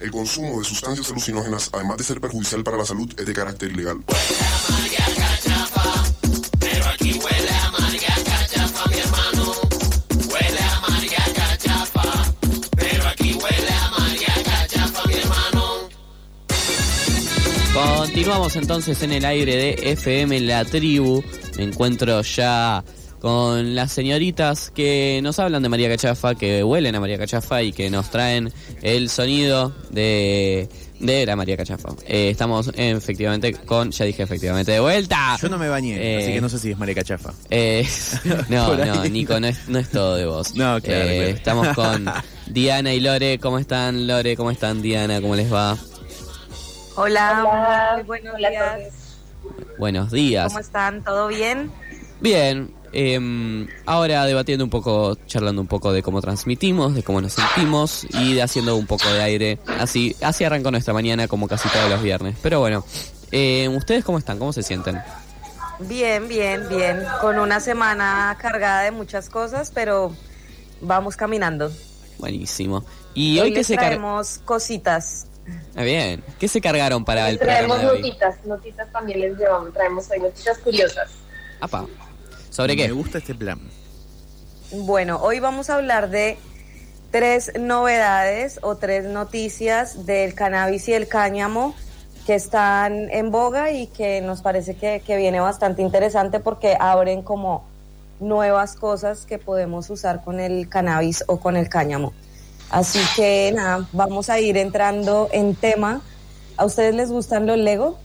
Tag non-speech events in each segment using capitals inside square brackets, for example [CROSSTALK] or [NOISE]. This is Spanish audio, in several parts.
El consumo de sustancias alucinógenas, además de ser perjudicial para la salud, es de carácter ilegal. Continuamos entonces en el aire de FM La Tribu. Me encuentro ya con las señoritas que nos hablan de María Cachafa, que huelen a María Cachafa y que nos traen el sonido de, de la María Cachafa. Eh, estamos efectivamente con, ya dije efectivamente, de vuelta. Yo no me bañé, Eh, así que no sé si es María Cachafa. Eh, [LAUGHS] no, no, Nico, no es, no es todo de vos. [LAUGHS] No, claro, Eh, claro. Estamos con [LAUGHS] Diana y Lore. ¿Cómo están, Lore? ¿Cómo están, Diana? ¿Cómo les va? Hola, Hola, muy buenos días. Buenos días. ¿Cómo están? ¿Todo bien? Bien, em, ahora debatiendo un poco, charlando un poco de cómo transmitimos, de cómo nos sentimos y de haciendo un poco de aire. Así, así arrancó nuestra mañana como casi todos los viernes. Pero bueno, eh, ¿ustedes cómo están? ¿Cómo se sienten? Bien, bien, bien. Con una semana cargada de muchas cosas, pero vamos caminando. Buenísimo. ¿Y hoy, qué les se cargaron? traemos cositas. Ah, bien. ¿Qué se cargaron para el traemos programa hoy? notitas, notitas también les llevamos, traemos hoy noticias curiosas. Apa. ¿Sobre Me qué? gusta este plan. Bueno, hoy vamos a hablar de tres novedades o tres noticias del cannabis y el cáñamo que están en boga y que nos parece que, que viene bastante interesante porque abren como nuevas cosas que podemos usar con el cannabis o con el cáñamo. Así que nada, vamos a ir entrando en tema. ¿A ustedes les gustan los Lego?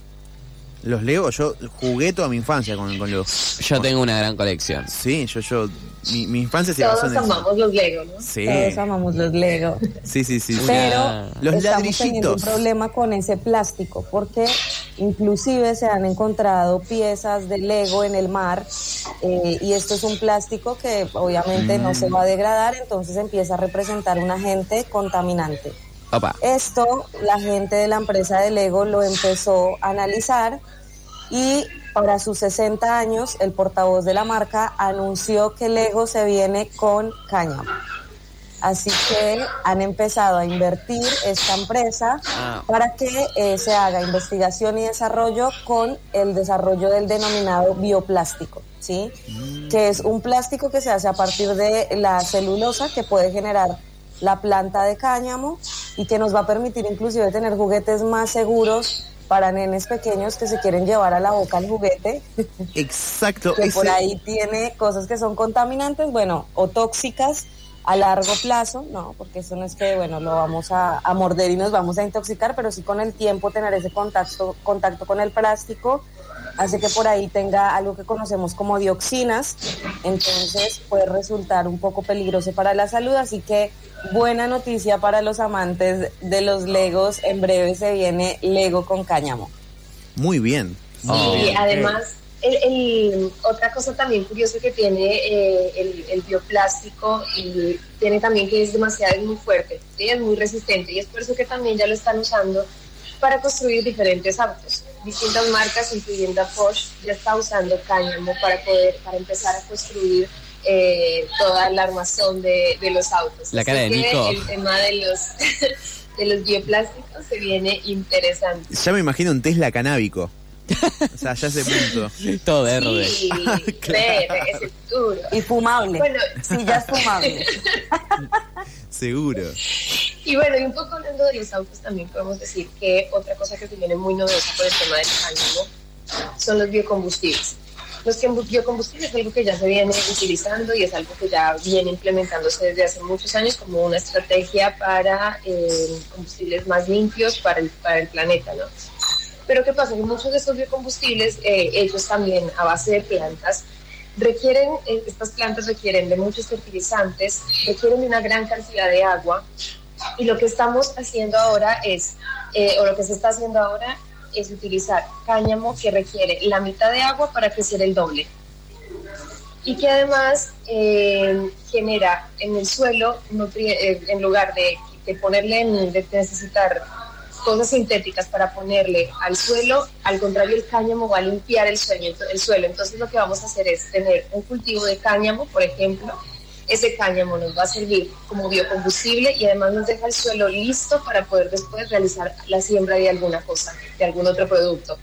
Los Lego, yo jugué toda mi infancia con, con los... Yo tengo una gran colección. Sí, yo, yo, mi, mi infancia se basó Todos en eso. amamos los Lego, ¿no? Sí, Todos amamos los Lego. sí, sí, sí. sí. Pero Los estamos teniendo un ladrillitos. problema con ese plástico porque inclusive se han encontrado piezas de Lego en el mar eh, y esto es un plástico que obviamente no Mm. se va a degradar, entonces empieza a representar un agente contaminante. Opa. Esto la gente de la empresa de Lego lo empezó a analizar y para sus 60 años el portavoz de la marca anunció que Lego se viene con cáñamo. Así que han empezado a invertir esta empresa Ah. para que eh, se haga investigación y desarrollo con el desarrollo del denominado bioplástico, ¿sí? Que es un plástico que se hace a partir de la celulosa que puede generar la planta de cáñamo y que nos va a permitir inclusive tener juguetes más seguros para nenes pequeños que se quieren llevar a la boca el juguete, Exacto. que por ahí tiene cosas que son contaminantes, bueno, o tóxicas a largo plazo, no, porque eso no es que, bueno, lo vamos a, a morder y nos vamos a intoxicar, pero sí con el tiempo tener ese contacto, contacto con el plástico hace que por ahí tenga algo que conocemos como dioxinas, entonces puede resultar un poco peligroso para la salud, así que buena noticia para los amantes de los Legos, en breve se viene Lego con cáñamo. Muy bien. Oh. Y además, el, el- otra cosa también curiosa que tiene eh, el, el bioplástico y tiene también que es demasiado, es muy fuerte, ¿sí? es muy resistente y es por eso que también ya lo están usando para construir diferentes autos. Distintas marcas, incluyendo a Porsche, ya está usando cáñamo para poder, para empezar a construir eh, toda la armazón de, de los autos. La cara de Nico. El tema de los, [LAUGHS] de los bioplásticos se viene interesante. Ya me imagino un Tesla canábico. O sea, ya ese [LAUGHS] punto. Todo verde. Sí, verde, es el futuro. Y fumable. Bueno, Sí, ya es fumable. [LAUGHS] Seguro. y bueno, y un poco hablando de los autos también podemos decir que otra cosa que se viene muy novedosa por el tema del cáñamo son los biocombustibles. Los biocombustibles es algo que ya se viene utilizando y es algo que ya viene implementándose desde hace muchos años como una estrategia para eh, combustibles más limpios para el, para el planeta, ¿no? Pero ¿qué pasa? Que muchos de estos biocombustibles, eh, hechos también a base de plantas, requieren, eh, estas plantas requieren de muchos fertilizantes, requieren de una gran cantidad de agua. Y lo que estamos haciendo ahora es, eh, o lo que se está haciendo ahora es utilizar cáñamo que requiere la mitad de agua para crecer el doble. Y que además eh, genera en el suelo, en lugar de, de ponerle, de necesitar cosas sintéticas para ponerle al suelo, al contrario el cáñamo va a limpiar el suelo, el suelo. Entonces lo que vamos a hacer es tener un cultivo de cáñamo, por ejemplo, ese cáñamo nos va a servir como biocombustible y además nos deja el suelo listo para poder después realizar la siembra de alguna cosa, de algún otro producto,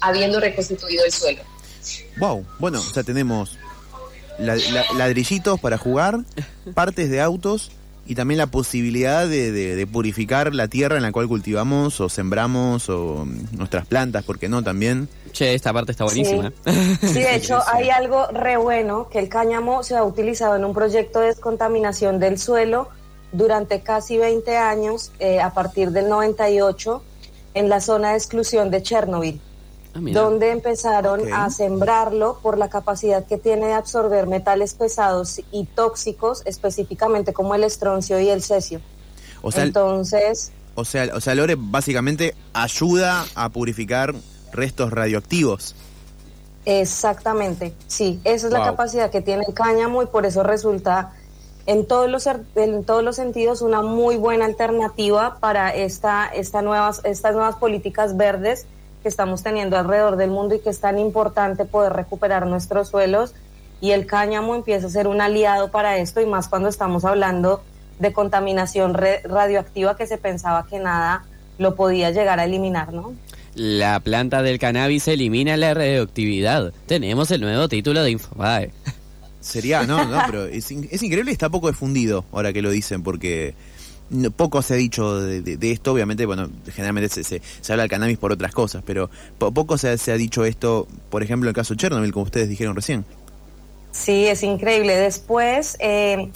habiendo reconstituido el suelo. Wow, bueno, o sea, tenemos la- la- ladrillitos para jugar, partes de autos y también la posibilidad de, de- de purificar la tierra en la cual cultivamos o sembramos o mm, nuestras plantas, ¿por qué no? También. Che, esta parte está buenísima. Sí, de [LAUGHS] hecho hay algo re bueno, que el cáñamo se ha utilizado en un proyecto de descontaminación del suelo durante casi 20 años, eh, a partir del 98, en la zona de exclusión de Chernobyl, Ah, donde empezaron a sembrarlo por la capacidad que tiene de absorber metales pesados y tóxicos, específicamente como el estroncio y el cesio. O sea, Entonces, o sea, o sea, Lore básicamente ayuda a purificar restos radioactivos. Exactamente, sí, esa es la capacidad que tiene el cáñamo y por eso resulta en todos los er- en todos los sentidos una muy buena alternativa para esta, esta nuevas, estas nuevas políticas verdes que estamos teniendo alrededor del mundo y que es tan importante poder recuperar nuestros suelos y el cáñamo empieza a ser un aliado para esto y más cuando estamos hablando de contaminación radioactiva que se pensaba que nada lo podía llegar a eliminar, ¿no? La planta del cannabis elimina la radioactividad. Tenemos el nuevo título de Infobae. Sería, no, no, pero es, es increíble y está poco difundido ahora que lo dicen, porque poco se ha dicho de, esto, obviamente, bueno, generalmente se, se, habla del cannabis por otras cosas, pero po- poco se, ha- se ha dicho esto, por ejemplo, en el caso de Chernobyl, como ustedes dijeron recién. Sí, es increíble. Después, eh,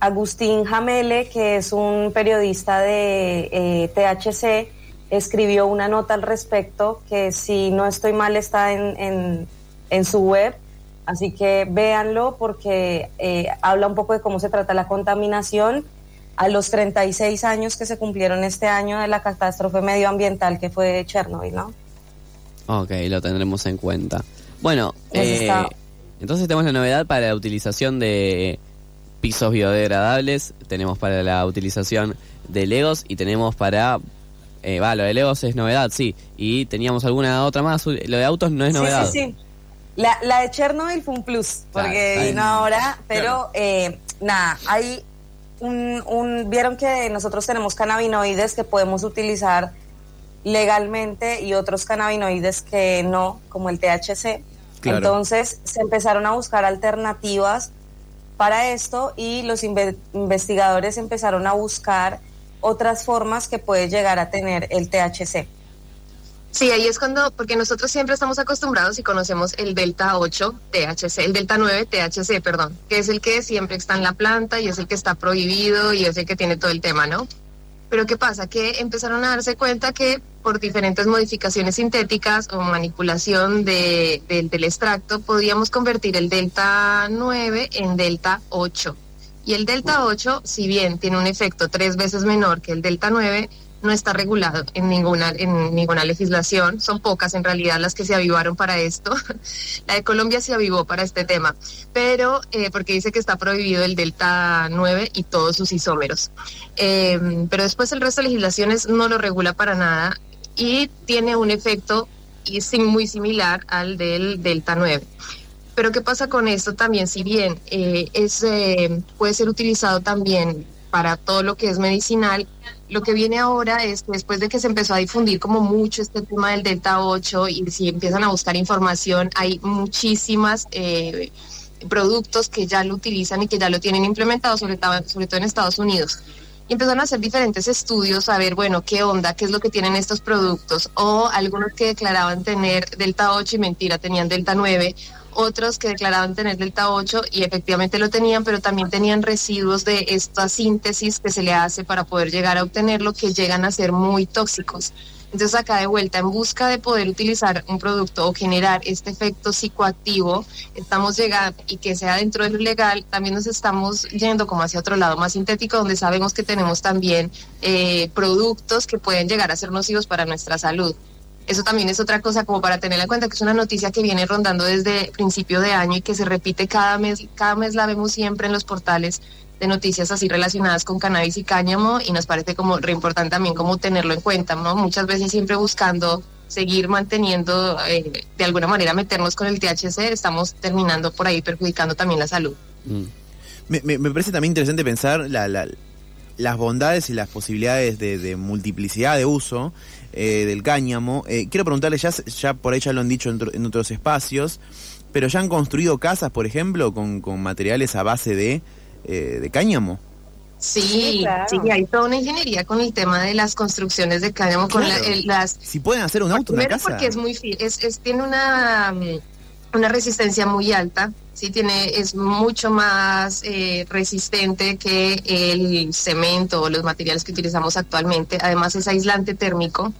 Agustín Jamele, que es un periodista de eh, THC, escribió una nota al respecto que si no estoy mal está en, en- en su web. Así que véanlo porque eh, habla un poco de cómo se trata la contaminación a los 36 años que se cumplieron este año de la catástrofe medioambiental que fue Chernobyl, ¿no? Ok, lo tendremos en cuenta. Bueno, Eso eh, entonces tenemos la novedad para la utilización de pisos biodegradables, tenemos para la utilización de Legos y tenemos para... Eh, va, lo de Legos es novedad, sí. Y teníamos alguna otra más. Lo de autos no es novedad. Sí, sí, sí. La, la de Chernobyl fue un plus, Claro, porque está vino ahora, pero eh, nada, hay un, un, vieron que nosotros tenemos cannabinoides que podemos utilizar legalmente y otros cannabinoides que no, como el THC. Claro. Entonces se empezaron a buscar alternativas para esto y los inve- investigadores empezaron a buscar otras formas que puede llegar a tener el THC. Sí, ahí es cuando, porque nosotros siempre estamos acostumbrados y conocemos el delta 8 THC, el delta 9 THC, perdón, que es el que siempre está en la planta y es el que está prohibido y es el que tiene todo el tema, ¿no? Pero ¿qué pasa? Que empezaron a darse cuenta que por diferentes modificaciones sintéticas o manipulación de, del- del extracto podíamos convertir el delta 9 en delta 8. Y el delta 8, si bien tiene un efecto tres veces menor que el delta 9, no está regulado en ninguna, en ninguna legislación. Son pocas en realidad las que se avivaron para esto. [LAUGHS] La de Colombia se avivó para este tema, pero eh, porque dice que está prohibido el delta 9 y todos sus isómeros. Eh, pero después el resto de legislaciones no lo regula para nada y tiene un efecto muy similar al del delta 9. Pero ¿qué pasa con esto también? Si bien eh, es, puede ser utilizado también para todo lo que es medicinal, lo que viene ahora es que después de que se empezó a difundir como mucho este tema del Delta 8 y si empiezan a buscar información, hay muchísimas eh, productos que ya lo utilizan y que ya lo tienen implementado, sobre, todo- sobre todo en Estados Unidos. Y empezaron a hacer diferentes estudios a ver, bueno, qué onda, qué es lo que tienen estos productos, o algunos que declaraban tener Delta 8 y mentira, tenían Delta 9, otros que declaraban tener Delta 8 y efectivamente lo tenían, pero también tenían residuos de esta síntesis que se le hace para poder llegar a obtenerlo que llegan a ser muy tóxicos. Entonces acá de vuelta, en busca de poder utilizar un producto o generar este efecto psicoactivo, estamos llegando y que sea dentro de lo legal, también nos estamos yendo como hacia otro lado más sintético, donde sabemos que tenemos también eh, productos que pueden llegar a ser nocivos para nuestra salud. Eso también es otra cosa como para tener en cuenta que es una noticia que viene rondando desde principio de año y que se repite cada mes, cada mes la vemos siempre en los portales de noticias así relacionadas con cannabis y cáñamo y nos parece como re importante también como tenerlo en cuenta, ¿no? Muchas veces siempre buscando seguir manteniendo, eh, de alguna manera meternos con el THC, estamos terminando por ahí perjudicando también la salud. Mm. Me, me- me parece también interesante pensar la- la- las bondades y las posibilidades de, de multiplicidad de uso eh, del cáñamo. Eh, quiero preguntarle, ya, ya por ahí ya lo han dicho en, otro- en otros espacios, pero ya han construido casas, por ejemplo, con, con materiales a base de, eh, de cáñamo. Sí, Sí, claro. sí, hay toda una ingeniería con el tema de las construcciones de cáñamo, con la- Claro. el- las Si pueden hacer un auto, una Primero casa. porque es muy es, es- tiene una, mm, una resistencia muy alta, sí tiene es mucho más eh, resistente que el cemento o los materiales que utilizamos actualmente. Además es aislante térmico,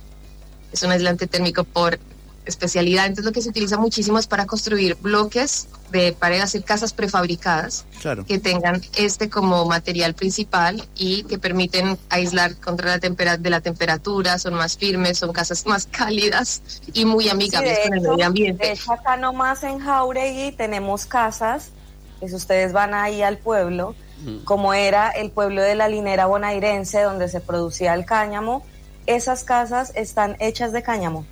es un aislante térmico por especialidad. Entonces lo que se utiliza muchísimo es para construir bloques de para hacer casas prefabricadas Claro. que tengan este como material principal y que permiten aislar contra la tempera de la temperatura, son más firmes, son casas [LAUGHS] más cálidas y muy amigables Sí, con el hecho- medio ambiente. De hecho, acá nomás en Jauregui tenemos casas, que si ustedes van ahí al pueblo, como era el pueblo de la linera bonairense, donde se producía el cáñamo, esas casas están hechas de cáñamo.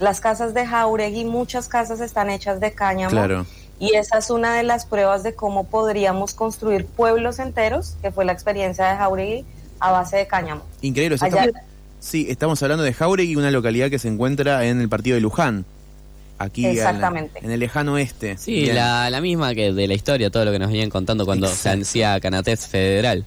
Las casas de Jauregui, muchas casas están hechas de cáñamo. Claro. Y esa es una de las pruebas de cómo podríamos construir pueblos enteros, que fue la experiencia de Jauregui, a base de cáñamo. Increíble. Allá- estamos- sí, estamos hablando de Jauregui, una localidad que se encuentra en el partido de Luján. Aquí Exactamente. en el lejano oeste. Sí, la, la misma que de la historia, todo lo que nos venían contando cuando se hacía Canatés Federal.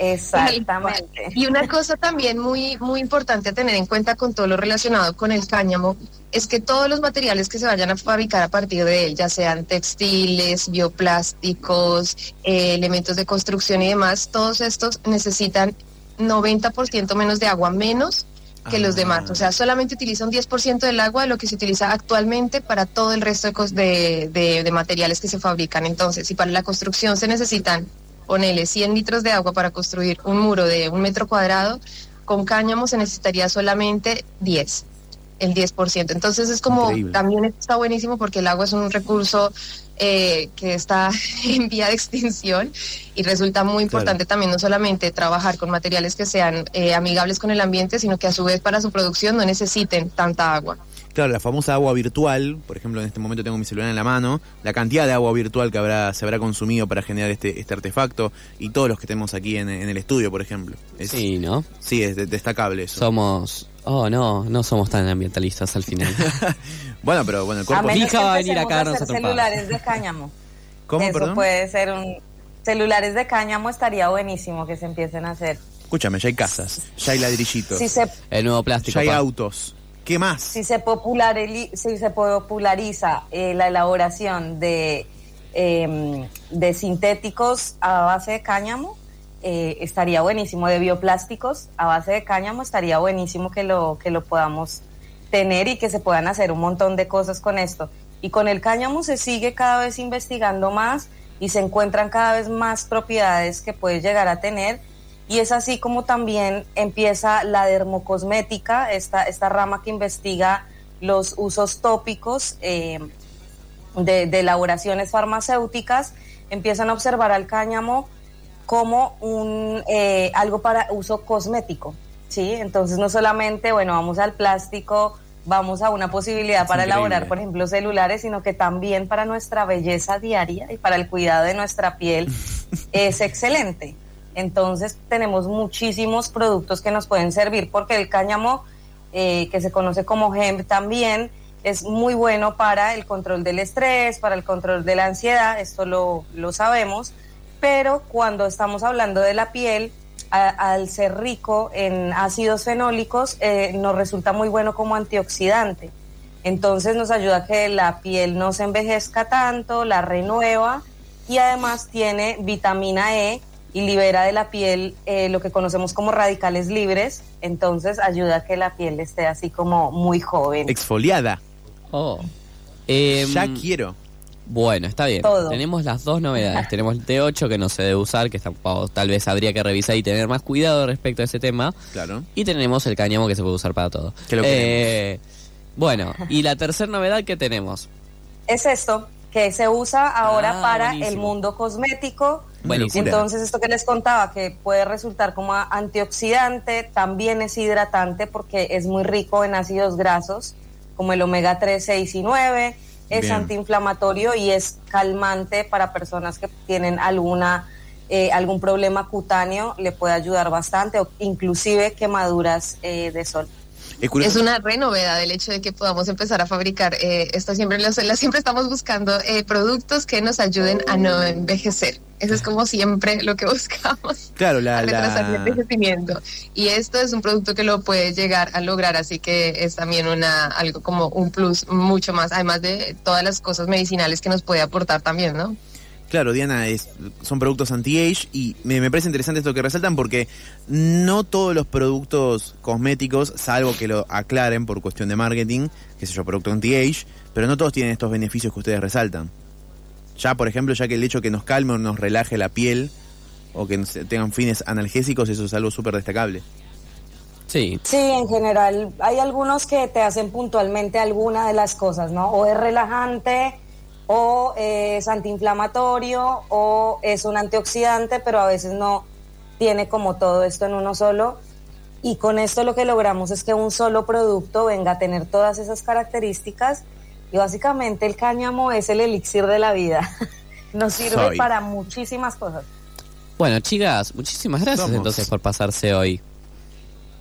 Exactamente. Y una cosa también muy, muy importante a tener en cuenta con todo lo relacionado con el cáñamo es que todos los materiales que se vayan a fabricar a partir de él, ya sean textiles, bioplásticos, eh, elementos de construcción y demás, todos estos necesitan 90% menos de agua menos que los Ah. demás. O sea, solamente utiliza un 10% del agua de lo que se utiliza actualmente para todo el resto de, cos- de, de- de materiales que se fabrican. Entonces, si para la construcción se necesitan, ponele 100 litros de agua para construir un muro de un metro cuadrado, con cáñamo se necesitaría solamente 10 el 10%. Entonces es como, Increíble. también está buenísimo porque el agua es un recurso eh, que está [LAUGHS] en vía de extinción y resulta muy importante también no solamente trabajar con materiales que sean eh, amigables con el ambiente, sino que a su vez para su producción no necesiten tanta agua. Claro, la famosa agua virtual, por ejemplo, en este momento tengo mi celular en la mano, la cantidad de agua virtual que habrá, se habrá consumido para generar este, este artefacto y todos los que tenemos aquí en, en el estudio, por ejemplo. Es- Sí, ¿no? Sí, es de- destacable eso. Somos... Oh, no, no somos tan ambientalistas al final. [LAUGHS] Bueno, pero bueno, el A cuerpo... menos Fija que va a venir acá a hacer a celulares de cáñamo. [LAUGHS] ¿Cómo, Eso perdón? puede ser un... Celulares de cáñamo estaría buenísimo que se empiecen a hacer. Escúchame, ya hay casas, ya hay ladrillitos, Si se, El nuevo plástico. ya hay pa. autos. ¿Qué más? si se, si se populariza eh, la elaboración de, eh, de sintéticos a base de cáñamo, eh, estaría buenísimo. De bioplásticos a base de cáñamo, estaría buenísimo que lo, que lo podamos tener y que se puedan hacer un montón de cosas con esto. Y con el cáñamo se sigue cada vez investigando más y se encuentran cada vez más propiedades que puede llegar a tener. Y es así como también empieza la dermocosmética, esta, esta rama que investiga los usos tópicos eh, de, de elaboraciones farmacéuticas, empiezan a observar al cáñamo como un eh, algo para uso cosmético, ¿sí? Entonces no solamente, bueno, vamos al plástico, vamos a una posibilidad Es para increíble. elaborar, por ejemplo, celulares, sino que también para nuestra belleza diaria y para el cuidado de nuestra piel [LAUGHS] es excelente. Entonces tenemos muchísimos productos que nos pueden servir porque el cáñamo, eh, que se conoce como hemp también, es muy bueno para el control del estrés, para el control de la ansiedad, esto lo, lo sabemos, pero cuando estamos hablando de la piel, al ser rico en ácidos fenólicos, eh, nos resulta muy bueno como antioxidante. Entonces nos ayuda a que la piel no se envejezca tanto, la renueva y además tiene vitamina E y libera de la piel eh, lo que conocemos como radicales libres. Entonces ayuda a que la piel esté así como muy joven. Exfoliada. Oh. Em, ya quiero. Bueno, está bien. Todo. Tenemos las dos novedades. [LAUGHS] Tenemos el T8 que no se debe usar, que está- o tal vez habría que revisar y tener más cuidado respecto a ese tema. Claro. Y tenemos el cáñamo que se puede usar para todo. Que lo Eh, bueno, y la tercera novedad que tenemos. Es esto que se usa ahora Ah, para buenísimo. el mundo cosmético. Buenísimo. Entonces, esto que les contaba, que puede resultar como antioxidante, también es hidratante porque es muy rico en ácidos grasos, como el omega 3, 6 y 9. es Bien. antiinflamatorio y es calmante para personas que tienen alguna eh, algún problema cutáneo, le puede ayudar bastante, o inclusive quemaduras eh, de sol. Es una renovedad el hecho de que podamos empezar a fabricar eh, esto siempre lo- la- siempre estamos buscando eh, productos que nos ayuden a no envejecer. Eso es como siempre lo que [LAUGHS] buscamos. Claro, la, a retrasar el la, envejecimiento. Y esto es un producto que lo puede llegar a lograr, así que es también una algo como un plus mucho más, además de todas las cosas medicinales que nos puede aportar también, ¿no? Claro, Diana, es, son productos anti-age y me, me parece interesante esto que resaltan porque no todos los productos cosméticos, salvo que lo aclaren por cuestión de marketing, qué sé yo, producto anti-age, pero no todos tienen estos beneficios que ustedes resaltan. Ya, por ejemplo, ya que el hecho que nos calme o nos relaje la piel o que tengan fines analgésicos, eso es algo súper destacable. Sí, Sí, en general hay algunos que te hacen puntualmente alguna de las cosas, ¿no? O es relajante, o es antiinflamatorio, o es un antioxidante, pero a veces no tiene como todo esto en uno solo. Y con esto lo que logramos es que un solo producto venga a tener todas esas características y básicamente el cáñamo es el elixir de la vida. [LAUGHS] Nos sirve Soy. para muchísimas cosas. Bueno, chicas, muchísimas gracias Somos. entonces por pasarse hoy.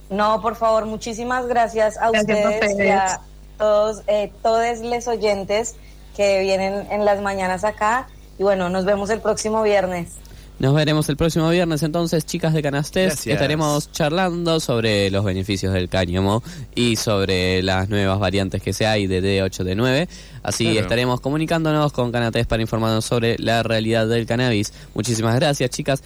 No, por favor, muchísimas gracias a Gracias a ustedes y ustedes. a todos, eh, todos los oyentes que vienen en las mañanas acá. Y bueno, nos vemos el próximo viernes. Nos veremos el próximo viernes entonces, chicas de Canastés. Gracias. Estaremos charlando sobre los beneficios del cáñamo y sobre las nuevas variantes que se hay de D8, D9. Así Claro. estaremos comunicándonos con Canatés para informarnos sobre la realidad del cannabis. Muchísimas gracias, chicas.